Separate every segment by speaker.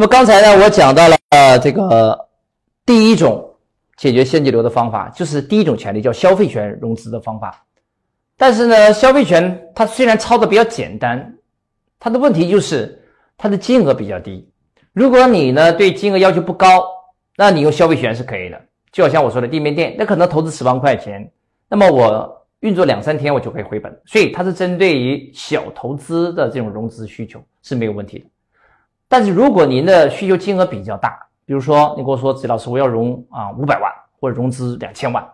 Speaker 1: 那么刚才呢，我讲到了呃这个第一种解决现金流的方法，就是第一种权利叫消费权融资的方法。但是呢，消费权它虽然操作比较简单，它的问题就是它的金额比较低。如果你呢对金额要求不高，那你用消费权是可以的。就好像我说的地面店，那可能投资十万块钱，那么我运作两三天我就可以回本，所以它是针对于小投资的这种融资需求是没有问题的。但是如果您的需求金额比较大，比如说你跟我说，子老师我要融啊五百万或者融资两千万，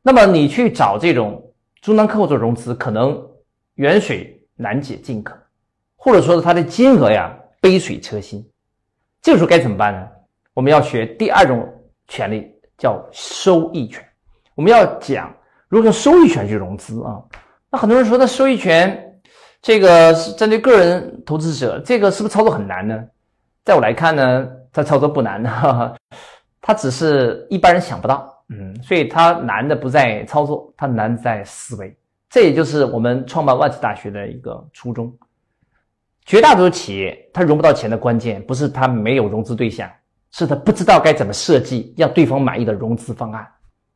Speaker 1: 那么你去找这种中端客户做融资，可能远水难解近渴，或者说是它的金额呀杯水车薪，这个时候该怎么办呢？我们要学第二种权利。叫收益权，我们要讲如何用收益权去融资啊？那很多人说，那收益权这个是针对个人投资者，这个是不是操作很难呢？在我来看呢，它操作不难的，它只是一般人想不到，嗯，所以它难的不在操作，它难在思维。这也就是我们创办万智大学的一个初衷。绝大多数企业它融不到钱的关键，不是它没有融资对象。是他不知道该怎么设计让对方满意的融资方案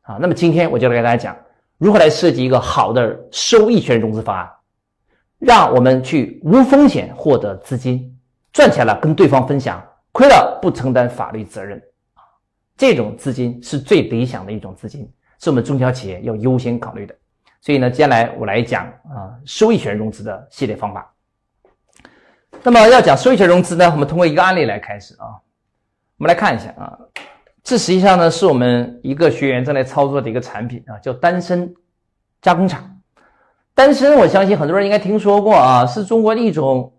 Speaker 1: 啊。那么今天我就来给大家讲如何来设计一个好的收益权融资方案，让我们去无风险获得资金，赚钱了跟对方分享，亏了不承担法律责任。这种资金是最理想的一种资金，是我们中小企业要优先考虑的。所以呢，接下来我来讲啊收益权融资的系列方法。那么要讲收益权融资呢，我们通过一个案例来开始啊。我们来看一下啊，这实际上呢是我们一个学员正在操作的一个产品啊，叫丹参加工厂。丹参，我相信很多人应该听说过啊，是中国的一种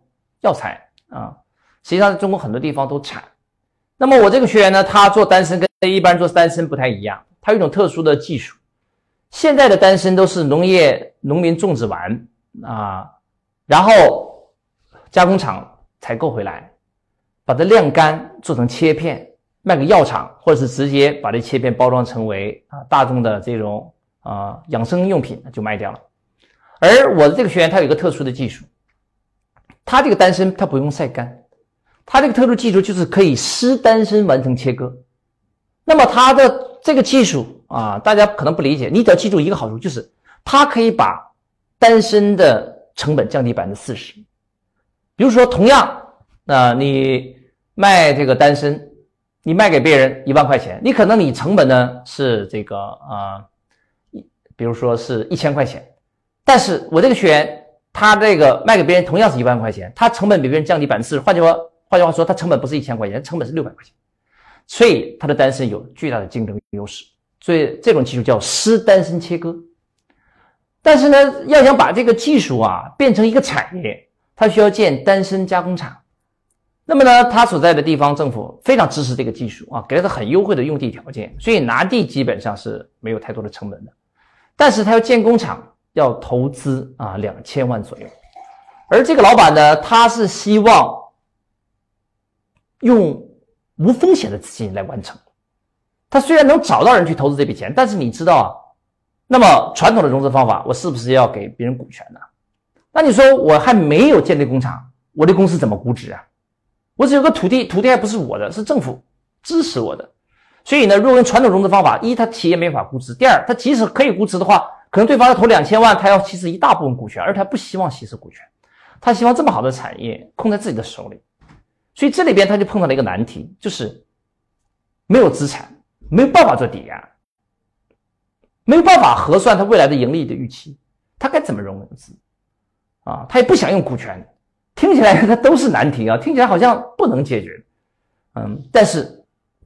Speaker 1: 药材啊，实际上中国很多地方都产。那么我这个学员呢，他做丹参跟一般做丹参不太一样，他有一种特殊的技术。现在的丹参都是农业农民种植完啊，然后加工厂采购回来。把它晾干，做成切片，卖给药厂，或者是直接把这切片包装成为啊大众的这种啊养生用品就卖掉了。而我的这个学员他有一个特殊的技术，他这个单身他不用晒干，他这个特殊技术就是可以湿单身完成切割。那么他的这个技术啊，大家可能不理解，你只要记住一个好处，就是他可以把单身的成本降低百分之四十。比如说，同样。那你卖这个单身，你卖给别人一万块钱，你可能你成本呢是这个啊，一比如说是一千块钱，但是我这个学员他这个卖给别人同样是一万块钱，他成本比别人降低百分之四十，换句话换句话说，他成本不是一千块钱，成本是六百块钱，所以他的单身有巨大的竞争优势，所以这种技术叫湿单身切割。但是呢，要想把这个技术啊变成一个产业，它需要建单身加工厂。那么呢，他所在的地方政府非常支持这个技术啊，给了他很优惠的用地条件，所以拿地基本上是没有太多的成本的。但是他要建工厂，要投资啊两千万左右。而这个老板呢，他是希望用无风险的资金来完成。他虽然能找到人去投资这笔钱，但是你知道啊，那么传统的融资方法，我是不是要给别人股权呢？那你说我还没有建立工厂，我的公司怎么估值啊？我只有个土地，土地还不是我的，是政府支持我的。所以呢，如果用传统融资方法，一，他企业没法估值；第二，他即使可以估值的话，可能对方要投两千万，他要稀释一大部分股权，而他不希望稀释股权，他希望这么好的产业控在自己的手里。所以这里边他就碰到了一个难题，就是没有资产，没有办法做抵押，没有办法核算他未来的盈利的预期，他该怎么融资？啊，他也不想用股权。听起来他都是难题啊，听起来好像不能解决，嗯，但是，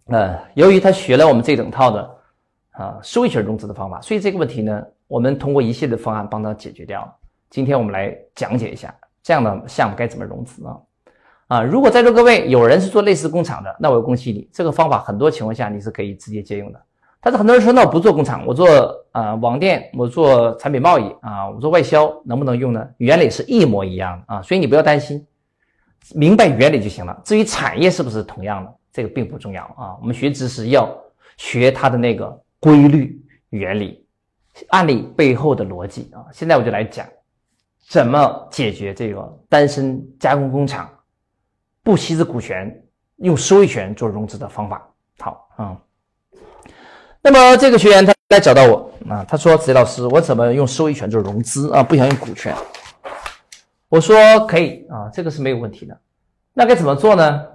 Speaker 1: 呃，由于他学了我们这整套的啊收益权融资的方法，所以这个问题呢，我们通过一系列的方案帮他解决掉了。今天我们来讲解一下这样的项目该怎么融资啊，啊，如果在座各位有人是做类似工厂的，那我恭喜你，这个方法很多情况下你是可以直接借用的。但是很多人说，那我不做工厂，我做啊网店，我做产品贸易啊，我做外销，能不能用呢？原理是一模一样的啊，所以你不要担心，明白原理就行了。至于产业是不是同样的，这个并不重要啊。我们学知识要学它的那个规律、原理、案例背后的逻辑啊。现在我就来讲，怎么解决这个单身加工工厂不稀释股权，用收益权做融资的方法。好啊，那么这个学员他来找到我啊，他说：“子怡老师，我怎么用收益权做融资啊？不想用股权。”我说：“可以啊，这个是没有问题的。那该怎么做呢？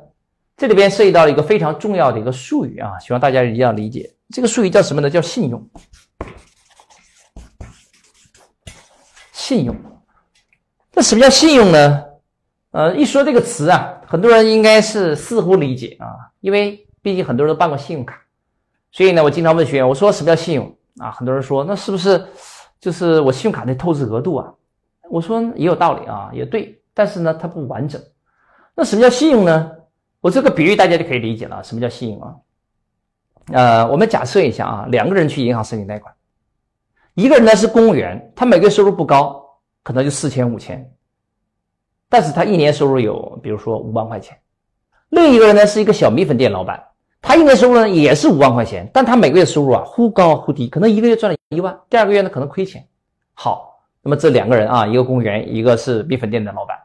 Speaker 1: 这里边涉及到一个非常重要的一个术语啊，希望大家一定要理解。这个术语叫什么呢？叫信用。信用。那什么叫信用呢？呃，一说这个词啊，很多人应该是似乎理解啊，因为。”毕竟很多人都办过信用卡，所以呢，我经常问学员，我说什么叫信用啊？很多人说，那是不是就是我信用卡的透支额度啊？我说也有道理啊，也对，但是呢，它不完整。那什么叫信用呢？我这个比喻大家就可以理解了。什么叫信用啊？呃，我们假设一下啊，两个人去银行申请贷款，一个人呢是公务员，他每个月收入不高，可能就四千五千，但是他一年收入有，比如说五万块钱。另一个人呢是一个小米粉店老板。他一年收入呢也是五万块钱，但他每个月收入啊忽高忽低，可能一个月赚了一万，第二个月呢可能亏钱。好，那么这两个人啊，一个公务员，一个是米粉店的老板。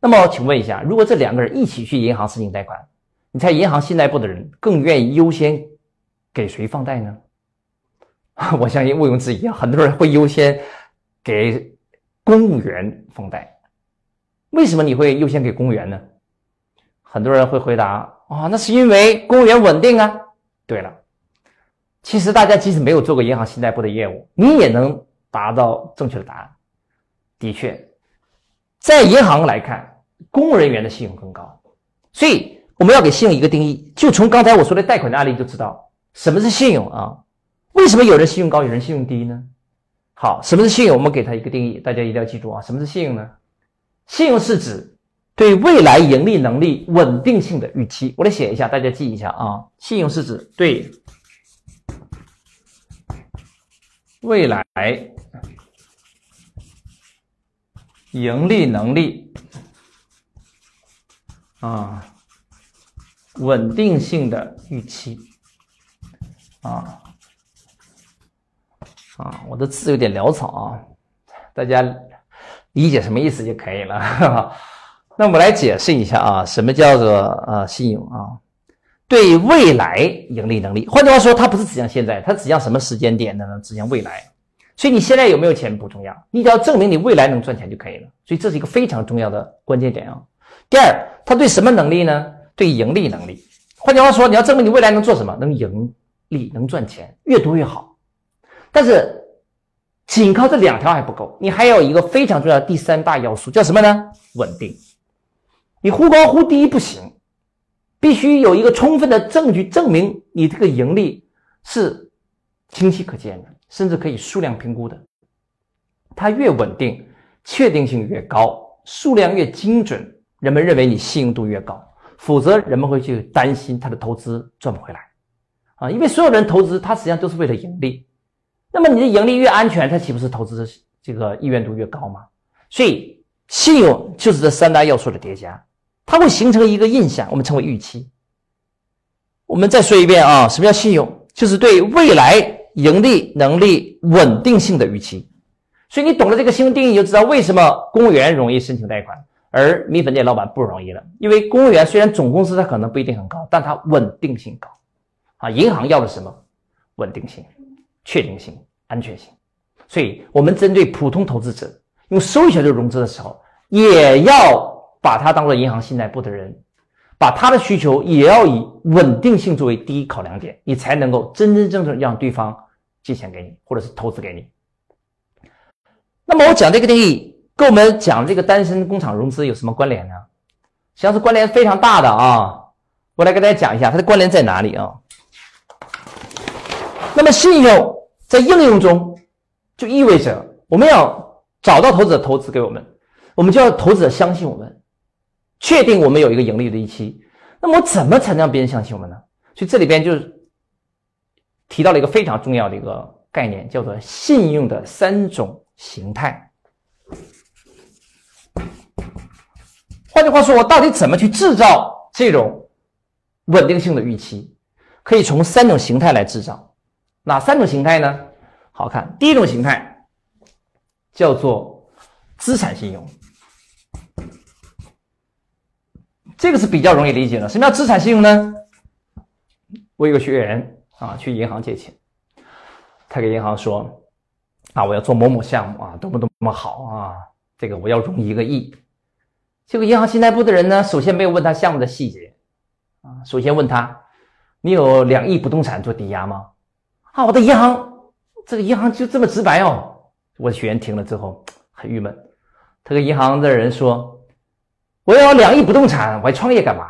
Speaker 1: 那么请问一下，如果这两个人一起去银行申请贷款，你猜银行信贷部的人更愿意优先给谁放贷呢？我相信毋庸置疑啊，很多人会优先给公务员放贷。为什么你会优先给公务员呢？很多人会回答。啊，那是因为公务员稳定啊。对了，其实大家即使没有做过银行信贷部的业务，你也能达到正确的答案。的确，在银行来看，公务人员的信用更高。所以我们要给信用一个定义，就从刚才我说的贷款的案例就知道什么是信用啊？为什么有人信用高，有人信用低呢？好，什么是信用？我们给它一个定义，大家一定要记住啊。什么是信用呢？信用是指。对未来盈利能力稳定性的预期，我来写一下，大家记一下啊。信用是指对未来盈利能力啊稳定性的预期啊啊，我的字有点潦草啊，大家理解什么意思就可以了。那我们来解释一下啊，什么叫做呃信用啊？对未来盈利能力，换句话说，它不是指向现在，它指向什么时间点呢？指向未来。所以你现在有没有钱不重要，你只要证明你未来能赚钱就可以了。所以这是一个非常重要的关键点啊。第二，它对什么能力呢？对盈利能力。换句话说，你要证明你未来能做什么，能盈利，能赚钱，越多越好。但是仅靠这两条还不够，你还有一个非常重要的第三大要素，叫什么呢？稳定。你忽高忽低不行，必须有一个充分的证据证明你这个盈利是清晰可见的，甚至可以数量评估的。它越稳定，确定性越高，数量越精准，人们认为你信用度越高。否则，人们会去担心他的投资赚不回来啊！因为所有人投资，他实际上都是为了盈利。那么你的盈利越安全，他岂不是投资这个意愿度越高吗？所以，信用就是这三大要素的叠加。它会形成一个印象，我们称为预期。我们再说一遍啊，什么叫信用？就是对未来盈利能力稳定性的预期。所以你懂了这个信用定义，就知道为什么公务员容易申请贷款，而米粉店老板不容易了。因为公务员虽然总工资它可能不一定很高，但它稳定性高。啊，银行要的什么？稳定性、确定性、安全性。所以我们针对普通投资者用收益权做融资的时候，也要。把他当做银行信贷部的人，把他的需求也要以稳定性作为第一考量点，你才能够真真正正让对方借钱给你，或者是投资给你。那么我讲这个定义，跟我们讲这个单身工厂融资有什么关联呢？实际上是关联非常大的啊！我来给大家讲一下它的关联在哪里啊？那么信用在应用中就意味着我们要找到投资者投资给我们，我们就要投资者相信我们。确定我们有一个盈利的预期，那么怎么才能让别人相信我们呢？所以这里边就是提到了一个非常重要的一个概念，叫做信用的三种形态。换句话说，我到底怎么去制造这种稳定性的预期？可以从三种形态来制造。哪三种形态呢？好看，第一种形态叫做资产信用。这个是比较容易理解的。什么叫资产信用呢？我有个学员啊，去银行借钱，他给银行说：“啊，我要做某某项目啊，多么多么好啊，这个我要融一个亿。”结果银行信贷部的人呢，首先没有问他项目的细节啊，首先问他：“你有两亿不动产做抵押吗？”啊，我的银行，这个银行就这么直白哦。我的学员听了之后 很郁闷，他跟银行的人说：“我要两亿不动产，我还创业干嘛？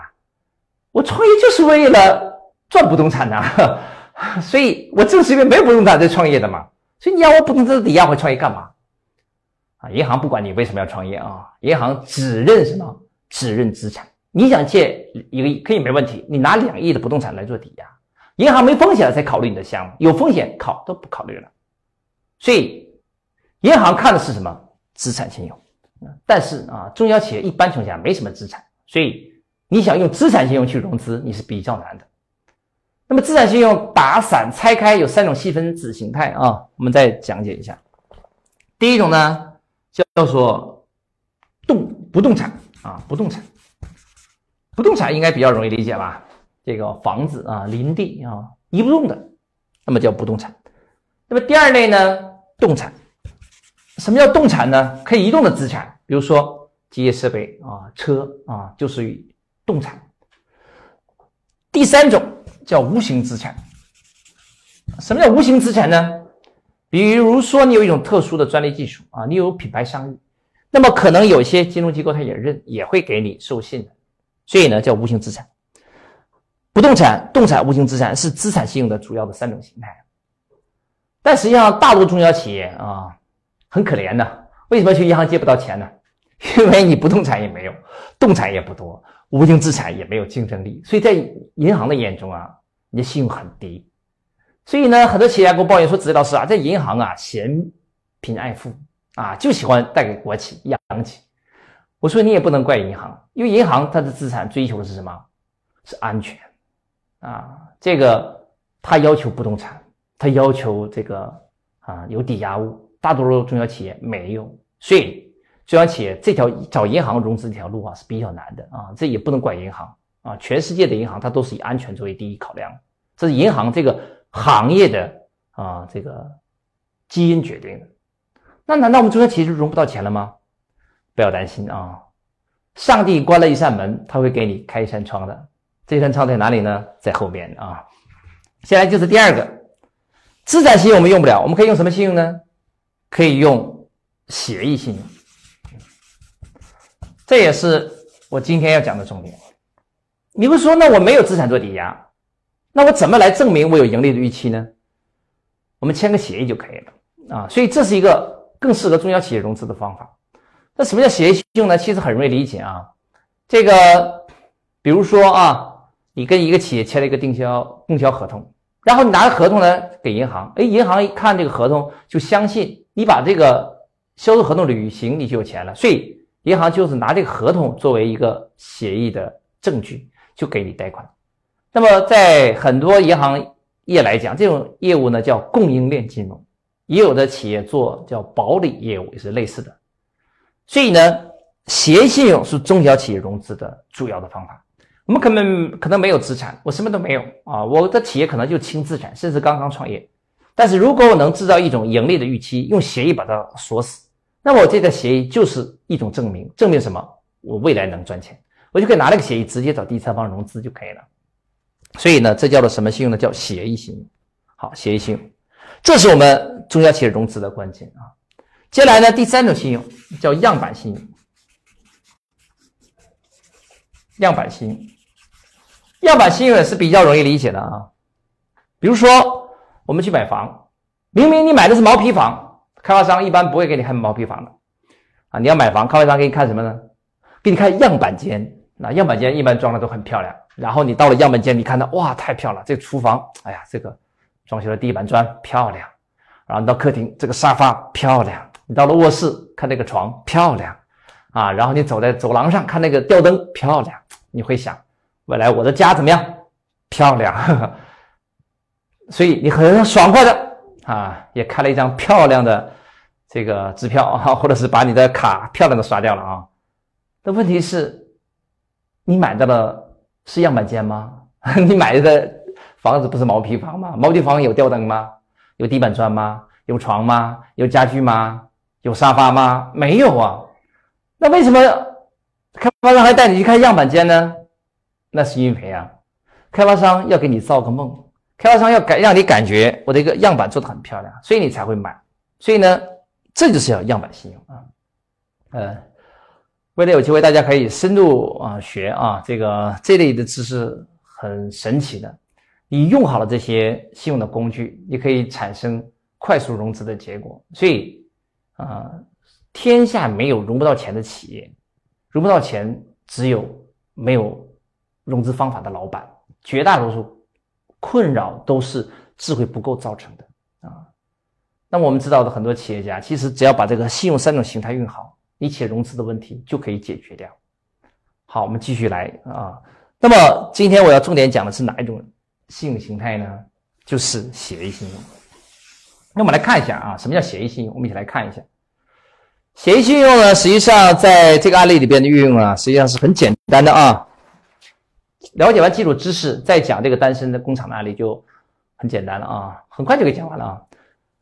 Speaker 1: 我创业就是为了赚不动产呐，所以我正是因为没有不动产在创业的嘛。所以你要我不动产抵押，我创业干嘛？啊，银行不管你为什么要创业啊，银行只认什么？只认资产。你想借一个亿可以没问题，你拿两亿的不动产来做抵押，银行没风险了才考虑你的项目，有风险考都不考虑了，所以。银行看的是什么资产信用？但是啊，中小企业一般情况下没什么资产，所以你想用资产信用去融资，你是比较难的。那么资产信用打散拆开有三种细分子形态啊，我们再讲解一下。第一种呢叫做动不动产啊，不动产，不动产应该比较容易理解吧？这个房子啊，林地啊，移不动的，那么叫不动产。那么第二类呢，动产。什么叫动产呢？可以移动的资产，比如说机械设备啊、车啊，就属于动产。第三种叫无形资产。什么叫无形资产呢？比如说你有一种特殊的专利技术啊，你有品牌商誉，那么可能有些金融机构它也认，也会给你授信的，所以呢叫无形资产。不动产、动产、无形资产是资产信用的主要的三种形态。但实际上，大多中小企业啊。很可怜的，为什么去银行借不到钱呢？因为你不动产也没有，动产也不多，无形资产也没有竞争力，所以在银行的眼中啊，你的信用很低。所以呢，很多企业家给我抱怨说：“子老师啊，在银行啊，嫌贫爱富啊，就喜欢贷给国企、央企。”我说：“你也不能怪银行，因为银行它的资产追求的是什么？是安全啊。这个它要求不动产，它要求这个啊有抵押物。”大多数中小企业没有，所以中小企业这条找银行融资这条路啊是比较难的啊，这也不能怪银行啊，全世界的银行它都是以安全作为第一考量，这是银行这个行业的啊这个基因决定的。那难道我们中小企业就融不到钱了吗？不要担心啊，上帝关了一扇门，他会给你开一扇窗的，这扇窗在哪里呢？在后边啊。接下来就是第二个，资产信用我们用不了，我们可以用什么信用呢？可以用协议信用，这也是我今天要讲的重点。你不说，那我没有资产做抵押，那我怎么来证明我有盈利的预期呢？我们签个协议就可以了啊。所以这是一个更适合中小企业融资的方法。那什么叫协议信用呢？其实很容易理解啊。这个，比如说啊，你跟一个企业签了一个定销供销合同，然后你拿着合同呢给银行，哎，银行一看这个合同就相信。你把这个销售合同履行，你就有钱了。所以银行就是拿这个合同作为一个协议的证据，就给你贷款。那么在很多银行业来讲，这种业务呢叫供应链金融，也有的企业做叫保理业务，也是类似的。所以呢，协信用是中小企业融资的主要的方法。我们可能可能没有资产，我什么都没有啊，我的企业可能就轻资产，甚至刚刚创业。但是如果我能制造一种盈利的预期，用协议把它锁死，那么我这个协议就是一种证明，证明什么？我未来能赚钱，我就可以拿这个协议直接找第三方融资就可以了。所以呢，这叫做什么信用呢？叫协议信用。好，协议信用，这是我们中小企业融资的关键啊。接下来呢，第三种信用叫样板信用。样板信用，样板信用也是比较容易理解的啊。比如说。我们去买房，明明你买的是毛坯房，开发商一般不会给你看毛坯房的啊。你要买房，开发商给你看什么呢？给你看样板间。那样板间一般装的都很漂亮。然后你到了样板间，你看到哇，太漂亮！这个厨房，哎呀，这个装修的地板砖漂亮。然后你到客厅，这个沙发漂亮。你到了卧室，看那个床漂亮啊。然后你走在走廊上，看那个吊灯漂亮。你会想，未来我的家怎么样？漂亮。所以你很爽快的啊，也开了一张漂亮的这个支票啊，或者是把你的卡漂亮的刷掉了啊。那问题是，你买到的是样板间吗？你买的房子不是毛坯房吗？毛坯房有吊灯吗？有地板砖吗？有床吗？有家具吗？有沙发吗？没有啊。那为什么开发商还带你去看样板间呢？那是因为啊，开发商要给你造个梦，开发商要感让你感觉我的一个样板做的很漂亮，所以你才会买。所以呢，这就是要样板信用啊。呃，为了有机会，大家可以深入啊学啊这个这类的知识很神奇的。你用好了这些信用的工具，你可以产生快速融资的结果。所以啊，天下没有融不到钱的企业，融不到钱只有没有融资方法的老板。绝大多数困扰都是智慧不够造成的啊。那么我们知道的很多企业家，其实只要把这个信用三种形态用好。一切融资的问题就可以解决掉。好，我们继续来啊。那么今天我要重点讲的是哪一种信用形态呢？就是协议信用。那我们来看一下啊，什么叫协议信用？我们一起来看一下。协议信用呢，实际上在这个案例里边的运用啊，实际上是很简单的啊。了解完基础知识，再讲这个单身的工厂的案例就很简单了啊，很快就给讲完了啊。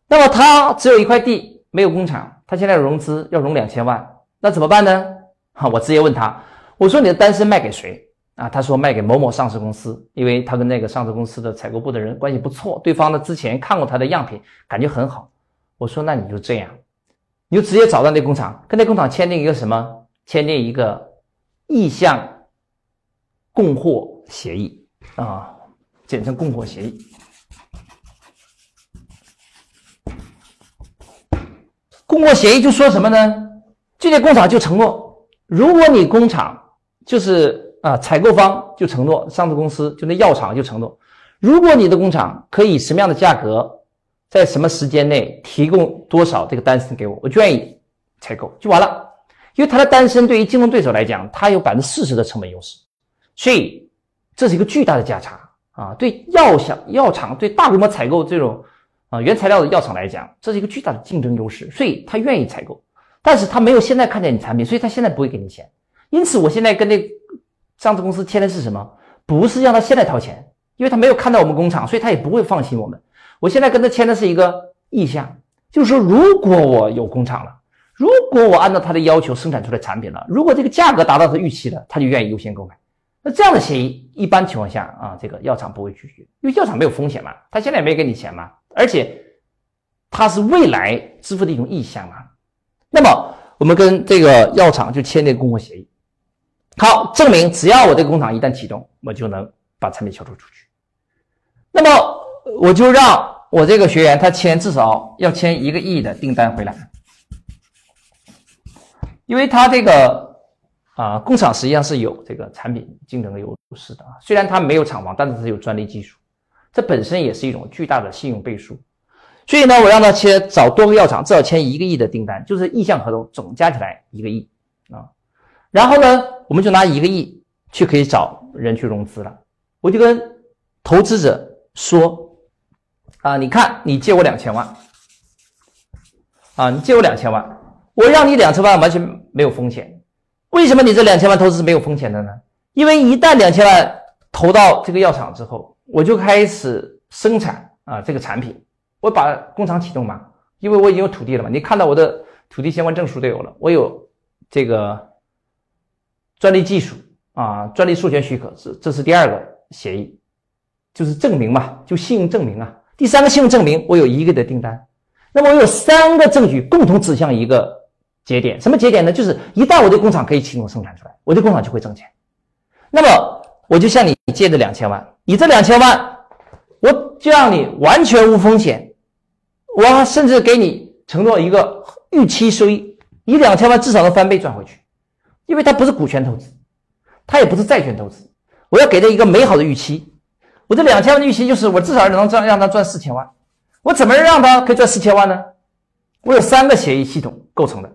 Speaker 1: 那么他只有一块地，没有工厂。他现在融资要融两千万，那怎么办呢？哈，我直接问他，我说你的单身卖给谁啊？他说卖给某某上市公司，因为他跟那个上市公司的采购部的人关系不错，对方呢之前看过他的样品，感觉很好。我说那你就这样，你就直接找到那工厂，跟那工厂签订一个什么？签订一个意向供货协议啊，简称供货协议。供货协议就说什么呢？这些工厂就承诺，如果你工厂就是啊，采购方就承诺，上市公司就那药厂就承诺，如果你的工厂可以什么样的价格，在什么时间内提供多少这个单身给我，我就愿意采购就完了。因为他的单身对于竞争对手来讲，他有百分之四十的成本优势，所以这是一个巨大的价差啊！对药厂、药厂对大规模采购这种。啊，原材料的药厂来讲，这是一个巨大的竞争优势，所以他愿意采购，但是他没有现在看见你产品，所以他现在不会给你钱。因此，我现在跟那上市公司签的是什么？不是让他现在掏钱，因为他没有看到我们工厂，所以他也不会放心我们。我现在跟他签的是一个意向，就是说，如果我有工厂了，如果我按照他的要求生产出来产品了，如果这个价格达到他预期的，他就愿意优先购买。那这样的协议，一般情况下啊，这个药厂不会拒绝，因为药厂没有风险嘛，他现在也没给你钱嘛。而且，他是未来支付的一种意向嘛。那么，我们跟这个药厂就签这个供货协议，好，证明只要我这个工厂一旦启动，我就能把产品销售出去。那么，我就让我这个学员他签至少要签一个亿的订单回来，因为他这个啊工厂实际上是有这个产品竞争的优势的啊。虽然它没有厂房，但是它有专利技术。这本身也是一种巨大的信用背书，所以呢，我让他签找多个药厂，至少签一个亿的订单，就是意向合同总加起来一个亿啊。然后呢，我们就拿一个亿去可以找人去融资了。我就跟投资者说啊，你看你借我两千万啊，你借我两千万，我让你两千万完全没有风险。为什么你这两千万投资是没有风险的呢？因为一旦两千万投到这个药厂之后，我就开始生产啊这个产品，我把工厂启动嘛，因为我已经有土地了嘛。你看到我的土地相关证书都有了，我有这个专利技术啊，专利授权许可，这这是第二个协议，就是证明嘛，就信用证明啊。第三个信用证明，我有一个的订单，那么我有三个证据共同指向一个节点，什么节点呢？就是一旦我的工厂可以启动生产出来，我的工厂就会挣钱。那么我就向你借这两千万。你这两千万，我就让你完全无风险，我甚至给你承诺一个预期收益，你两千万至少能翻倍赚回去，因为它不是股权投资，它也不是债权投资，我要给他一个美好的预期，我这两千万的预期就是我至少能赚让他赚四千万，我怎么让他可以赚四千万呢？我有三个协议系统构成的，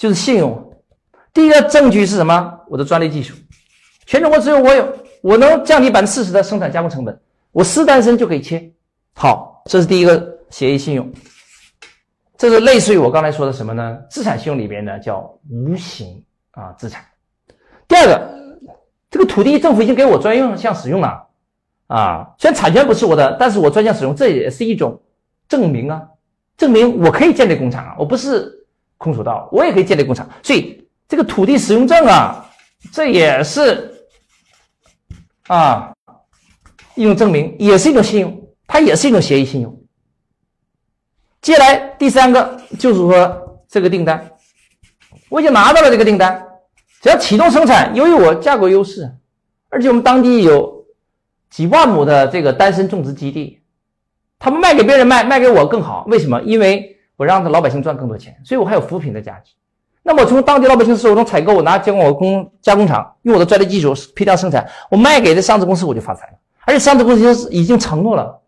Speaker 1: 就是信用，第一个证据是什么？我的专利技术，全中国只有我有。我能降低百分之四十的生产加工成本，我私单身就可以切。好，这是第一个协议信用，这是类似于我刚才说的什么呢？资产信用里边呢叫无形啊资产。第二个这个土地政府已经给我专用项使用了啊，虽然产权不是我的，但是我专项使用，这也是一种证明啊，证明我可以建立工厂啊，我不是空手道，我也可以建立工厂，所以这个土地使用证啊，这也是啊一种证明，也是一种信用，它也是一种协议信用。接下来第三个就是说这个订单，我已经拿到了这个订单。只要启动生产，由于我价格优势，而且我们当地有几万亩的这个单身种植基地，他们卖给别人卖，卖给我更好。为什么？因为我让老百姓赚更多钱，所以我还有扶贫的价值。那么从当地老百姓手中采购，我拿加工我工加工厂用我的专利技术批量生产，我卖给这上市公司，我就发财了。而且上市公司已经承诺了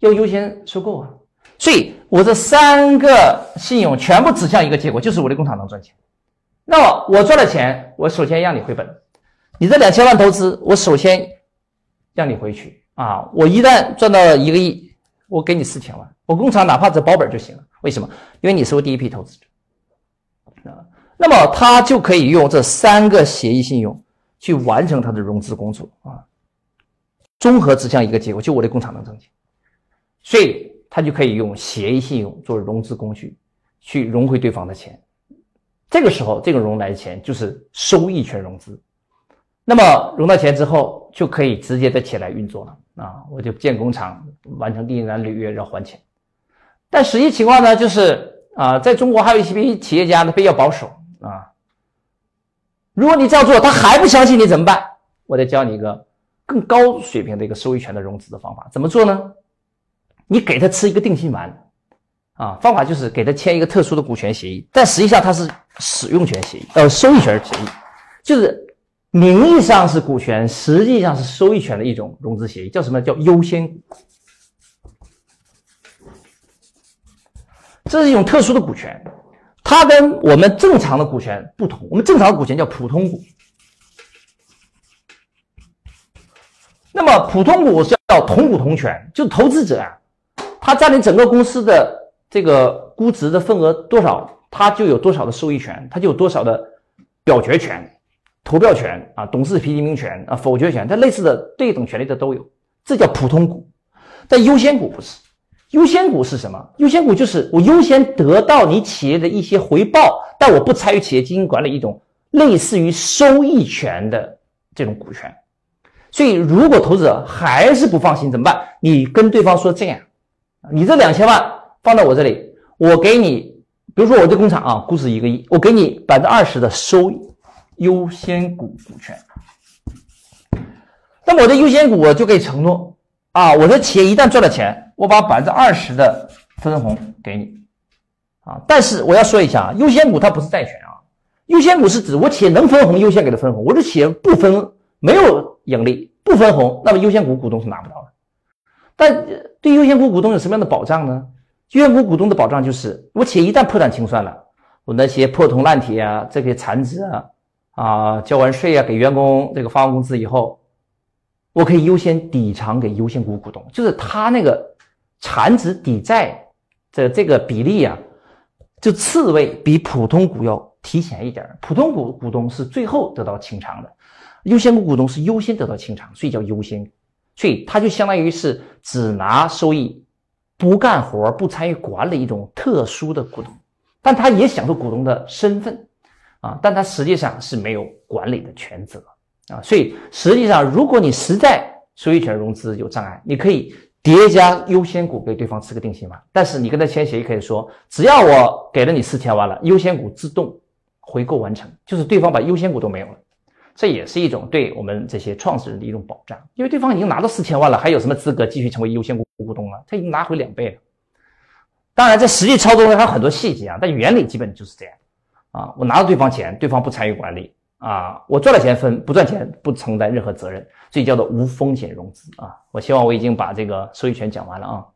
Speaker 1: 要优先收购啊，所以我这三个信用全部指向一个结果，就是我的工厂能赚钱。那么我赚了钱，我首先让你回本。你这两千万投资，我首先让你回去啊！我一旦赚到一个亿，我给你四千万，我工厂哪怕只保本就行了。为什么？因为你是我第一批投资者啊。那么他就可以用这三个协议信用去完成他的融资工作啊，综合指向一个结果，就我的工厂能挣钱，所以他就可以用协议信用做融资工具去融回对方的钱。这个时候，这个融来的钱就是收益权融资。那么融到钱之后，就可以直接的起来运作了啊！我就建工厂，完成订单履约，要还钱。但实际情况呢，就是啊，在中国还有一些企业家呢比较保守啊。如果你这样做，他还不相信你怎么办？我再教你一个更高水平的一个收益权的融资的方法，怎么做呢？你给他吃一个定心丸。啊，方法就是给他签一个特殊的股权协议，但实际上它是使用权协议，呃，收益权协议，就是名义上是股权，实际上是收益权的一种融资协议，叫什么叫优先股这是一种特殊的股权，它跟我们正常的股权不同。我们正常的股权叫普通股，那么普通股是叫同股同权，就投资者啊，他占领整个公司的。这个估值的份额多少，他就有多少的收益权，他就有多少的表决权、投票权啊，董事提名权啊，否决权，它类似的对等权利的都有，这叫普通股。但优先股不是，优先股是什么？优先股就是我优先得到你企业的一些回报，但我不参与企业经营管理，一种类似于收益权的这种股权。所以，如果投资者还是不放心，怎么办？你跟对方说这样，你这两千万。放到我这里，我给你，比如说我这工厂啊，估值一个亿，我给你百分之二十的收益优先股股权。那么我的优先股我就可以承诺啊，我的企业一旦赚了钱，我把百分之二十的分红给你啊。但是我要说一下啊，优先股它不是债权啊，优先股是指我企业能分红优先给它分红，我的企业不分没有盈利不分红，那么优先股股东是拿不到的。但对优先股股东有什么样的保障呢？优先股股东的保障就是，我企业一旦破产清算了，我那些破铜烂铁啊，这些残值啊，啊，交完税啊，给员工这个发完工资以后，我可以优先抵偿给优先股股东，就是他那个残值抵债的这个比例啊，就次位比普通股要提前一点普通股股东是最后得到清偿的，优先股股东是优先得到清偿，所以叫优先，所以它就相当于是只拿收益。不干活、不参与管理一种特殊的股东，但他也享受股东的身份。啊，但他实际上是没有管理的权责。啊。所以实际上，如果你实在收益权融资有障碍，你可以叠加优先股给对方吃个定心丸。但是你跟他签协议可以说，只要我给了你四千万了，优先股自动回购完成，就是对方把优先股都没有了。这也是一种对我们这些创始人的一种保障，因为对方已经拿到四千万了，还有什么资格继续成为优先股股东啊？他已经拿回两倍了。当然，在实际操作中还有很多细节啊，但原理基本就是这样啊。我拿到对方钱，对方不参与管理啊，我赚了钱分，不赚钱不承担任何责任，所以叫做无风险融资啊。我希望我已经把这个收益权讲完了啊。